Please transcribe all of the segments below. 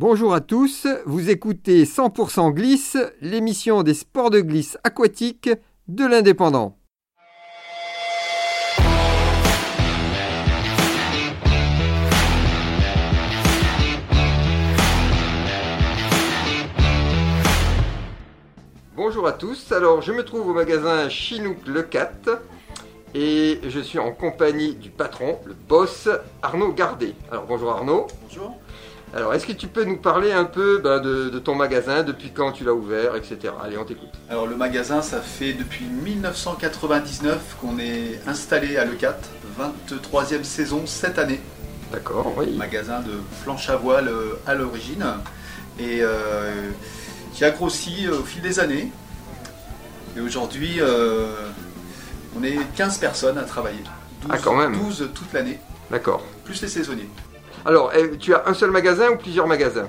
Bonjour à tous, vous écoutez 100% Glisse, l'émission des sports de glisse aquatique de l'Indépendant. Bonjour à tous, alors je me trouve au magasin Chinook Le 4 et je suis en compagnie du patron, le boss Arnaud Gardet. Alors bonjour Arnaud. Bonjour. Alors, est-ce que tu peux nous parler un peu bah, de, de ton magasin, depuis quand tu l'as ouvert, etc. Allez, on t'écoute. Alors le magasin, ça fait depuis 1999 qu'on est installé à Le4, 23e saison cette année. D'accord, oui. Magasin de planche à voile euh, à l'origine et euh, qui a grossi euh, au fil des années. Et aujourd'hui, euh, on est 15 personnes à travailler. 12, Ah, quand même. 12 toute l'année, D'accord. plus les saisonniers. Alors, eh, tu as un seul magasin ou plusieurs magasins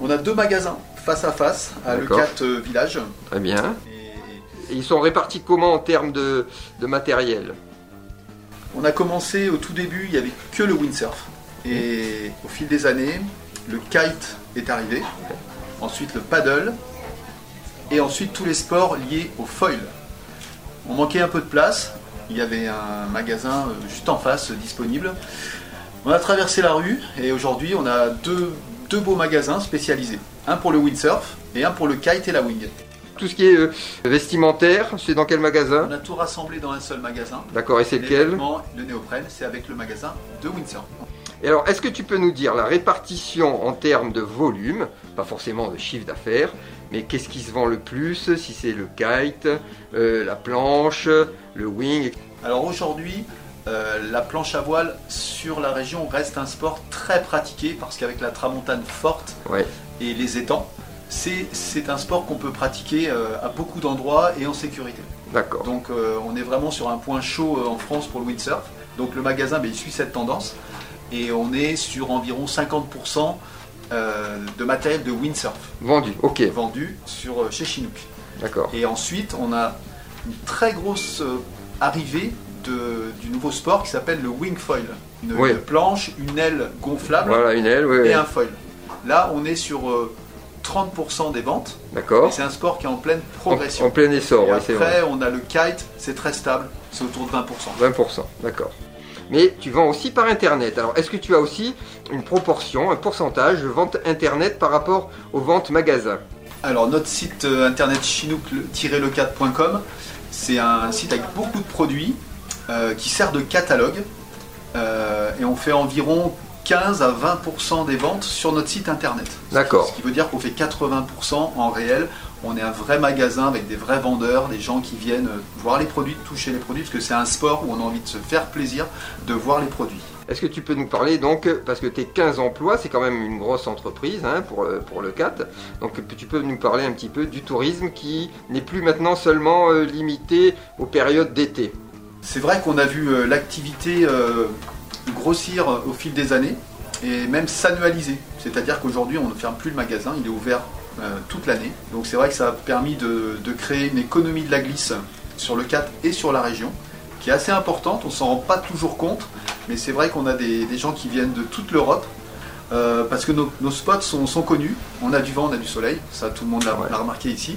On a deux magasins face à face à. Le4 euh, Village. Très bien. Et Et ils sont répartis comment en termes de, de matériel On a commencé au tout début, il n'y avait que le windsurf. Et au fil des années, le kite est arrivé. Ensuite le paddle. Et ensuite tous les sports liés au foil. On manquait un peu de place. Il y avait un magasin euh, juste en face euh, disponible. On a traversé la rue et aujourd'hui on a deux, deux beaux magasins spécialisés. Un pour le windsurf et un pour le kite et la wing. Tout ce qui est euh, vestimentaire, c'est dans quel On magasin a tout rassemblé dans un seul magasin. D'accord, et c'est lequel? le néoprène, c'est avec le magasin de windsurf. Et alors, est-ce que tu peux nous dire la répartition en termes de volume, pas forcément de chiffre d'affaires, mais qu'est-ce qui se vend le plus Si c'est le kite, euh, la planche, le wing, Alors aujourd'hui, euh, la planche à voile sur la région reste un sport très pratiqué parce qu'avec la tramontane forte Ouais. et les étangs, c'est c'est un sport qu'on peut pratiquer euh, à beaucoup d'endroits et en sécurité. D'accord. Donc euh, on est vraiment sur un point chaud en France pour le windsurf. Donc le magasin, ben, il suit cette tendance et on est sur environ 50% euh, de matériel de windsurf Vendu, ok, vendu sur, chez Chinook. d'accord. Et ensuite, on a une très grosse arrivée de- du nouveau sport qui s'appelle le wing foil. Une, Oui. une planche, une aile gonflable Voilà une aile, oui, oui. et un foil. Là, on est sur euh, 30% des ventes. D'accord. c'est un sport qui est en pleine progression. en plein essor, et vrai. après, on a le kite, c'est très stable, c'est autour de 20%. 20%, d'accord. Mais tu vends aussi par Internet. Alors, est-ce que tu as aussi une proportion, un pourcentage de vente Internet par rapport aux ventes magasins Alors, notre site euh, internet chinook-le4.com, c'est un site avec beaucoup de produits euh, qui sert de catalogue. Euh, et on fait environ 15 à 20% des ventes sur notre site internet. D'accord. Ce qui veut dire qu'on fait 80% en réel. On est un vrai magasin avec des vrais vendeurs, des gens qui viennent euh, voir les produits, toucher les produits, parce que c'est un sport où on a envie de se faire plaisir de voir les produits. Est-ce que tu peux nous parler donc, parce que tes 15 emplois, c'est quand même une grosse entreprise hein, pour, pour le CAT, donc tu peux nous parler un petit peu du tourisme qui n'est plus maintenant seulement euh, limité aux périodes d'été? C'est vrai qu'on a vu euh, l'activité euh, grossir euh, au fil des années et même s'annualiser. C'est-à-dire qu'aujourd'hui, on ne ferme plus le magasin, il est ouvert euh, toute l'année. Donc c'est vrai que ça a permis de, de créer une économie de la glisse sur le 4 et sur la région, qui est assez importante, on s'en rend pas toujours compte, mais c'est vrai qu'on a des, des gens qui viennent de toute l'Europe. euh, parce que nos, nos spots sont, sont connus, on a du vent, on a du soleil, ça tout le monde l'a Ouais. remarqué ici.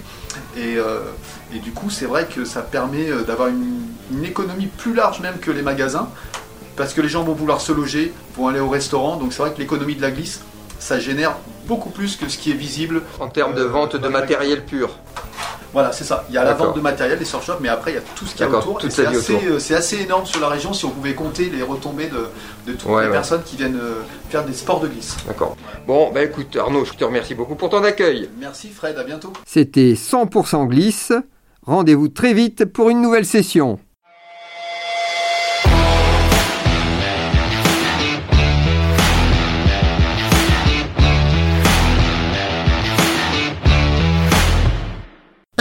Et, euh, et du coup, c'est vrai que ça permet d'avoir une, une économie plus large même que les magasins, parce que les gens vont vouloir se loger, vont aller au restaurant, donc c'est vrai que l'économie de la glisse, ça génère beaucoup plus que ce qui est visible. En termes de Euh, vente de matériel pur. Voilà, c'est ça. Il y a la vente de matériel, des surf shops, mais après il y a tout ce qu'il y a autour. c'est assez, euh, c'est assez énorme sur la région si on pouvait compter les retombées de, de toutes Ouais, les ouais. personnes qui viennent euh, faire des sports de glisse. D'accord. Bon, bah écoute Arnaud, je te remercie beaucoup pour ton accueil. Merci Fred, à bientôt. C'était 100% glisse. Rendez-vous très vite pour une nouvelle session.